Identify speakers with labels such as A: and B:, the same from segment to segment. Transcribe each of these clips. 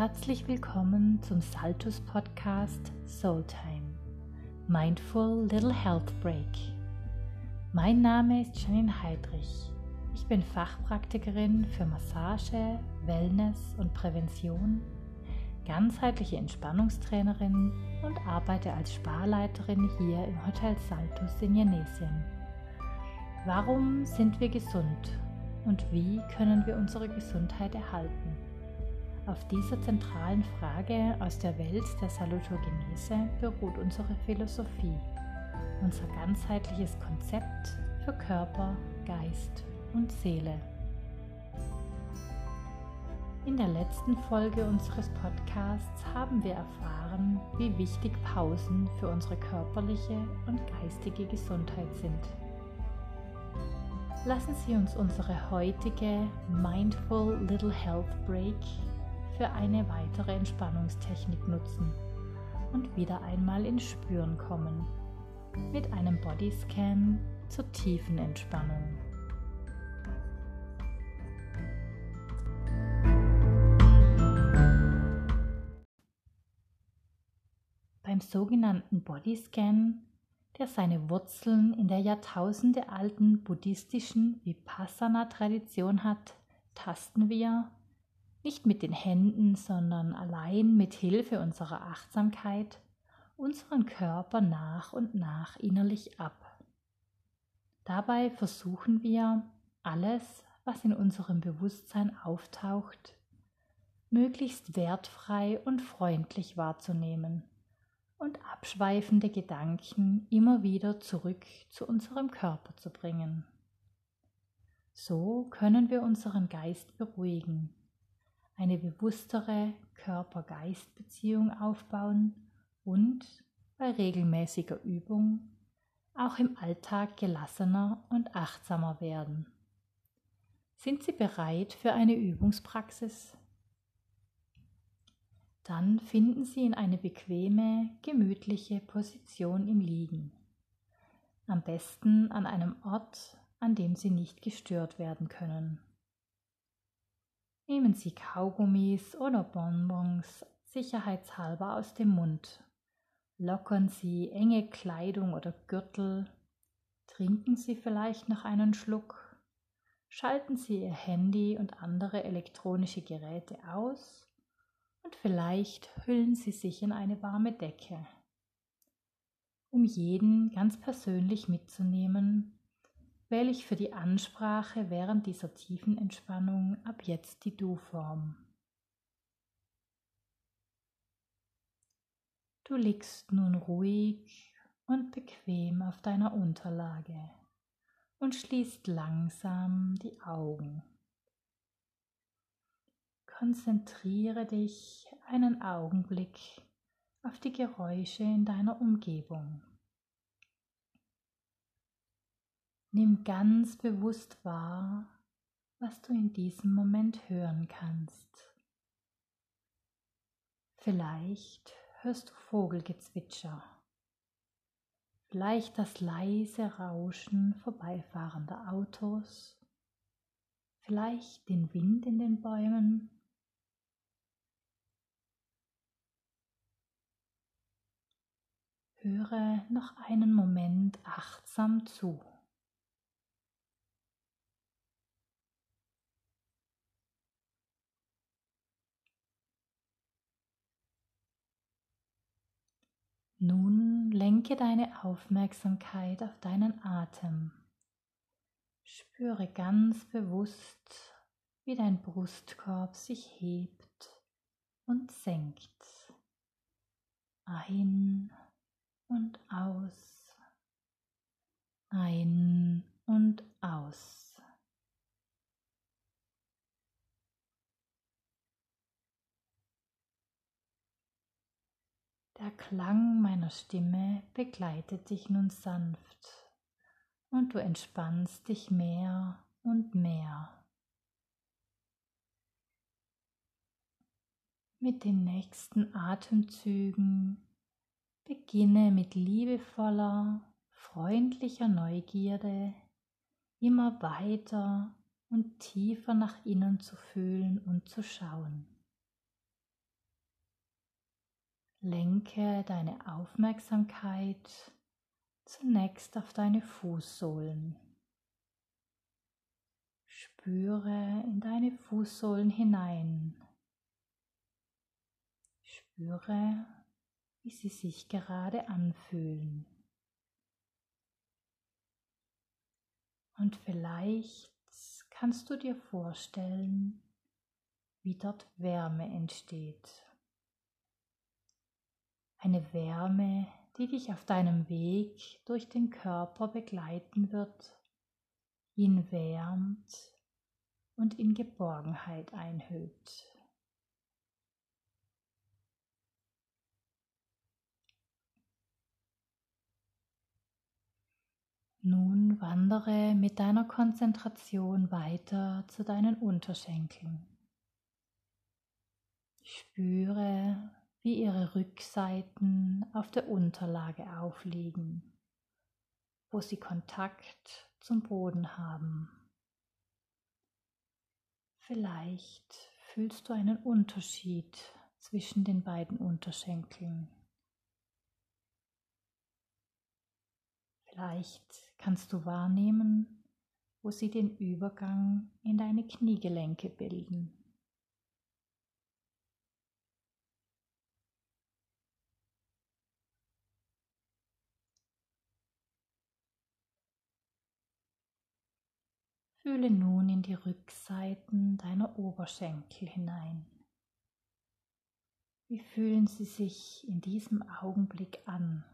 A: Herzlich willkommen zum Saltus Podcast Soultime Mindful Little Health Break. Mein Name ist Janine Heidrich. Ich bin Fachpraktikerin für Massage, Wellness und Prävention, ganzheitliche Entspannungstrainerin und arbeite als Sparleiterin hier im Hotel Saltus in Jenesien. Warum sind wir gesund und wie können wir unsere Gesundheit erhalten? Auf dieser zentralen Frage aus der Welt der Salutogenese beruht unsere Philosophie, unser ganzheitliches Konzept für Körper, Geist und Seele. In der letzten Folge unseres Podcasts haben wir erfahren, wie wichtig Pausen für unsere körperliche und geistige Gesundheit sind. Lassen Sie uns unsere heutige Mindful Little Health Break für eine weitere Entspannungstechnik nutzen und wieder einmal ins Spüren kommen mit einem Bodyscan zur tiefen Entspannung. Beim sogenannten Bodyscan, der seine Wurzeln in der jahrtausendealten buddhistischen Vipassana-Tradition hat, tasten wir nicht mit den Händen, sondern allein mit Hilfe unserer Achtsamkeit unseren Körper nach und nach innerlich ab. Dabei versuchen wir, alles, was in unserem Bewusstsein auftaucht, möglichst wertfrei und freundlich wahrzunehmen und abschweifende Gedanken immer wieder zurück zu unserem Körper zu bringen. So können wir unseren Geist beruhigen eine bewusstere Körper-Geist-Beziehung aufbauen und bei regelmäßiger Übung auch im Alltag gelassener und achtsamer werden. Sind Sie bereit für eine Übungspraxis? Dann finden Sie in eine bequeme, gemütliche Position im Liegen. Am besten an einem Ort, an dem Sie nicht gestört werden können. Nehmen Sie Kaugummis oder Bonbons sicherheitshalber aus dem Mund. Lockern Sie enge Kleidung oder Gürtel. Trinken Sie vielleicht noch einen Schluck. Schalten Sie Ihr Handy und andere elektronische Geräte aus und vielleicht hüllen Sie sich in eine warme Decke. Um jeden ganz persönlich mitzunehmen, wähle ich für die Ansprache während dieser tiefen Entspannung ab jetzt die Du-Form. Du liegst nun ruhig und bequem auf deiner Unterlage und schließt langsam die Augen. Konzentriere dich einen Augenblick auf die Geräusche in deiner Umgebung. Nimm ganz bewusst wahr, was du in diesem Moment hören kannst. Vielleicht hörst du Vogelgezwitscher, vielleicht das leise Rauschen vorbeifahrender Autos, vielleicht den Wind in den Bäumen. Höre noch einen Moment achtsam zu. Nun lenke deine Aufmerksamkeit auf deinen Atem. Spüre ganz bewusst, wie dein Brustkorb sich hebt und senkt. Ein und aus. Ein und aus. Klang meiner Stimme begleitet dich nun sanft und du entspannst dich mehr und mehr. Mit den nächsten Atemzügen beginne mit liebevoller, freundlicher Neugierde immer weiter und tiefer nach innen zu fühlen und zu schauen. Lenke deine Aufmerksamkeit zunächst auf deine Fußsohlen. Spüre in deine Fußsohlen hinein. Spüre, wie sie sich gerade anfühlen. Und vielleicht kannst du dir vorstellen, wie dort Wärme entsteht. Eine Wärme, die dich auf deinem Weg durch den Körper begleiten wird, ihn wärmt und in Geborgenheit einhüllt. Nun wandere mit deiner Konzentration weiter zu deinen Unterschenkeln. Spüre, wie ihre Rückseiten auf der Unterlage aufliegen, wo sie Kontakt zum Boden haben. Vielleicht fühlst du einen Unterschied zwischen den beiden Unterschenkeln. Vielleicht kannst du wahrnehmen, wo sie den Übergang in deine Kniegelenke bilden. Fühle nun in die Rückseiten deiner Oberschenkel hinein. Wie fühlen sie sich in diesem Augenblick an?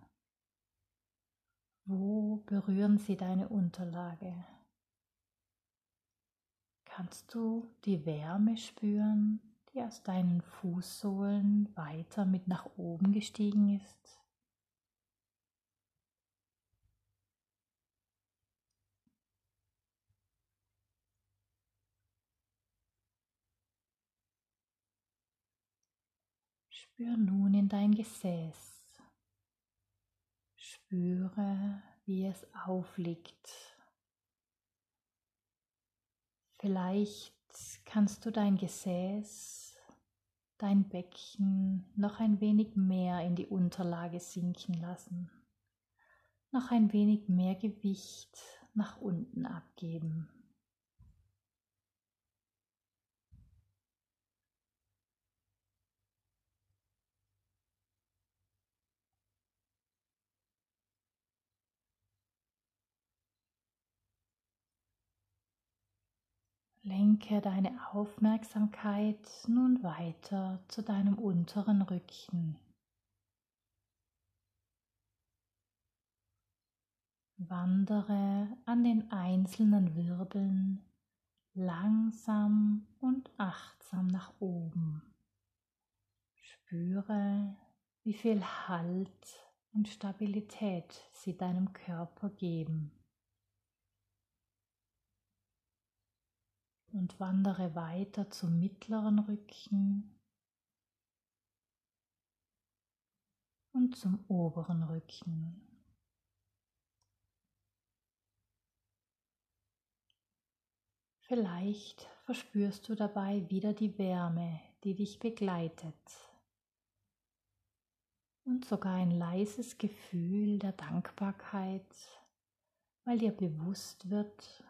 A: Wo berühren sie deine Unterlage? Kannst du die Wärme spüren, die aus deinen Fußsohlen weiter mit nach oben gestiegen ist? Spür nun in dein Gesäß. Spüre, wie es aufliegt. Vielleicht kannst du dein Gesäß, dein Becken noch ein wenig mehr in die Unterlage sinken lassen, noch ein wenig mehr Gewicht nach unten abgeben. Lenke deine Aufmerksamkeit nun weiter zu deinem unteren Rücken. Wandere an den einzelnen Wirbeln langsam und achtsam nach oben. Spüre, wie viel Halt und Stabilität sie deinem Körper geben. Und wandere weiter zum mittleren Rücken und zum oberen Rücken. Vielleicht verspürst du dabei wieder die Wärme, die dich begleitet und sogar ein leises Gefühl der Dankbarkeit, weil dir bewusst wird,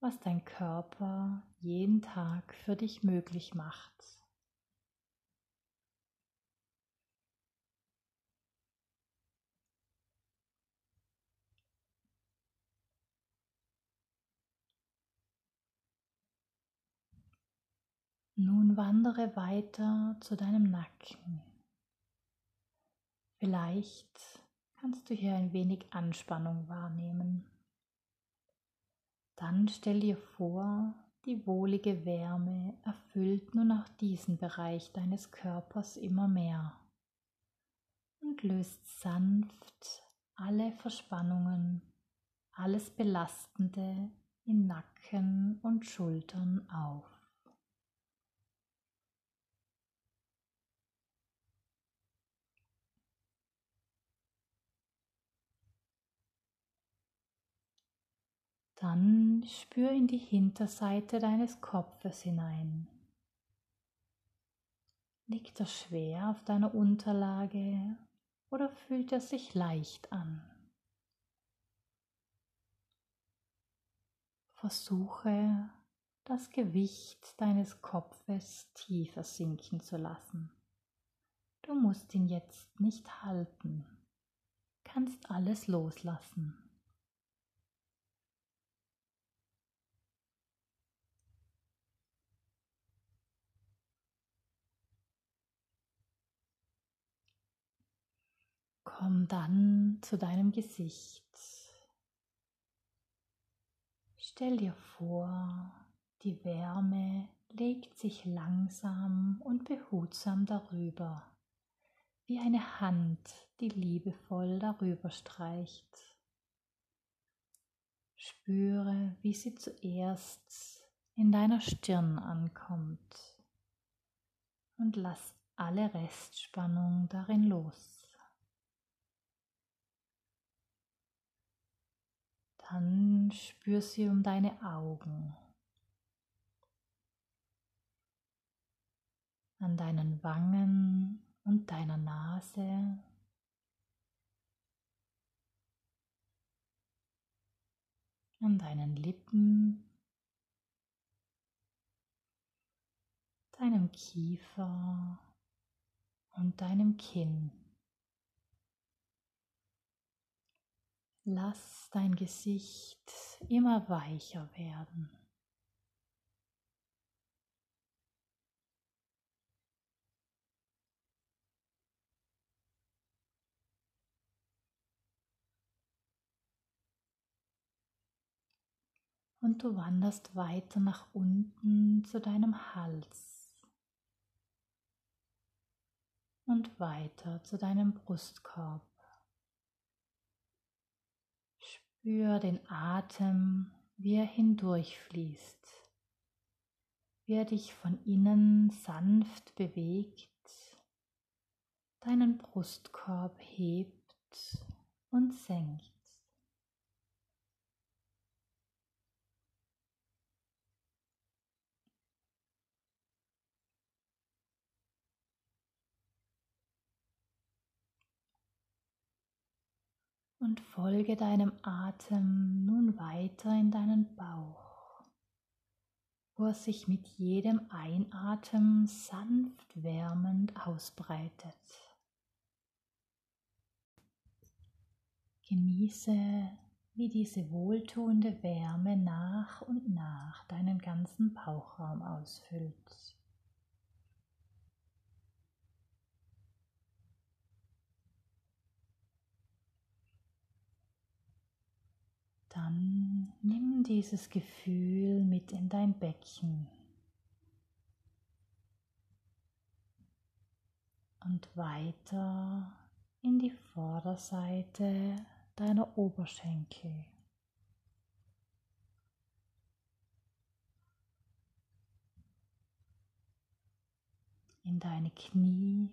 A: was dein Körper jeden Tag für dich möglich macht. Nun wandere weiter zu deinem Nacken. Vielleicht kannst du hier ein wenig Anspannung wahrnehmen. Dann stell dir vor, die wohlige Wärme erfüllt nun auch diesen Bereich deines Körpers immer mehr und löst sanft alle Verspannungen, alles Belastende in Nacken und Schultern auf. Dann spür in die Hinterseite deines Kopfes hinein. Liegt er schwer auf deiner Unterlage oder fühlt er sich leicht an? Versuche das Gewicht deines Kopfes tiefer sinken zu lassen. Du musst ihn jetzt nicht halten, kannst alles loslassen. Komm dann zu deinem Gesicht. Stell dir vor, die Wärme legt sich langsam und behutsam darüber, wie eine Hand, die liebevoll darüber streicht. Spüre, wie sie zuerst in deiner Stirn ankommt und lass alle Restspannung darin los. Dann spür sie um deine Augen, an deinen Wangen und deiner Nase. An deinen Lippen, deinem Kiefer und deinem Kinn. Lass dein Gesicht immer weicher werden. Und du wanderst weiter nach unten zu deinem Hals und weiter zu deinem Brustkorb. Spür den Atem, wie er hindurchfließt, wie er dich von innen sanft bewegt, deinen Brustkorb hebt und senkt. Und folge deinem Atem nun weiter in deinen Bauch, wo er sich mit jedem Einatmen sanft wärmend ausbreitet. Genieße, wie diese wohltuende Wärme nach und nach deinen ganzen Bauchraum ausfüllt. Dann dieses Gefühl mit in dein Becken und weiter in die Vorderseite deiner Oberschenkel. In deine Knie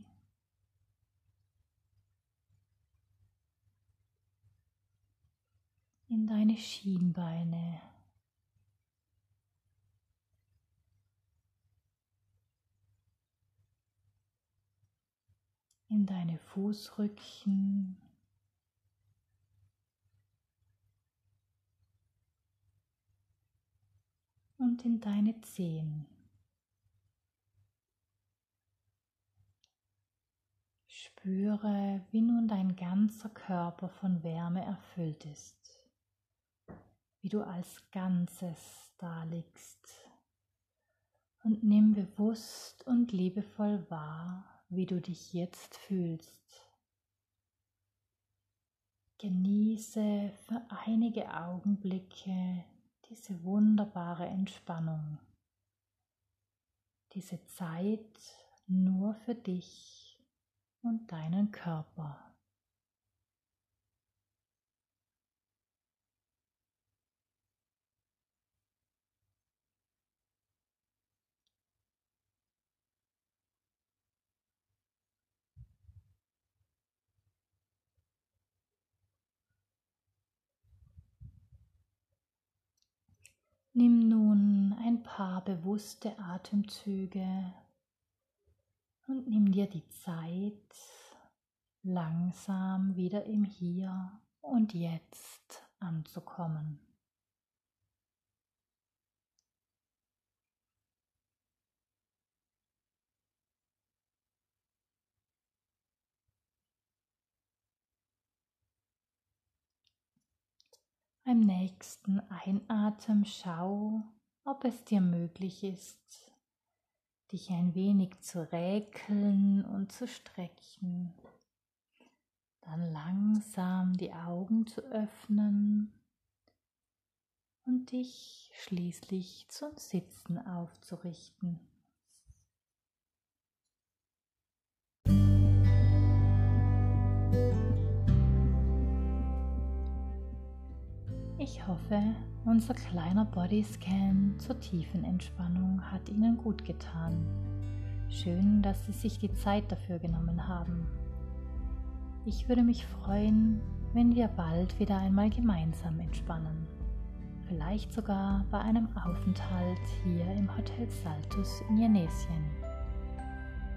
A: in deine Schienbeine. in deine Fußrücken, und in deine Zehen. Spüre, wie nun dein ganzer Körper von Wärme erfüllt ist wie du als Ganzes da liegst. Und nimm bewusst und liebevoll wahr, wie du dich jetzt fühlst. Genieße für einige Augenblicke diese wunderbare Entspannung, diese Zeit nur für dich und deinen Körper. Nimm nun ein paar bewusste Atemzüge Und nimm dir die Zeit, langsam wieder im Hier und Jetzt anzukommen. Beim nächsten Einatmen schau, ob es dir möglich ist, dich ein wenig zu räkeln und zu strecken. Dann langsam die Augen zu öffnen und dich schließlich zum Sitzen aufzurichten. Ich hoffe, unser kleiner Bodyscan zur tiefen Entspannung hat Ihnen gut getan. Schön, dass Sie sich die Zeit dafür genommen haben. Ich würde mich freuen, wenn wir bald wieder einmal gemeinsam entspannen. Vielleicht sogar bei einem Aufenthalt hier im Hotel Saltus in Jenesien.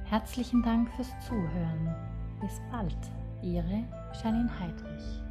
A: Herzlichen Dank fürs Zuhören. Bis bald, Ihre Janine Heidrich.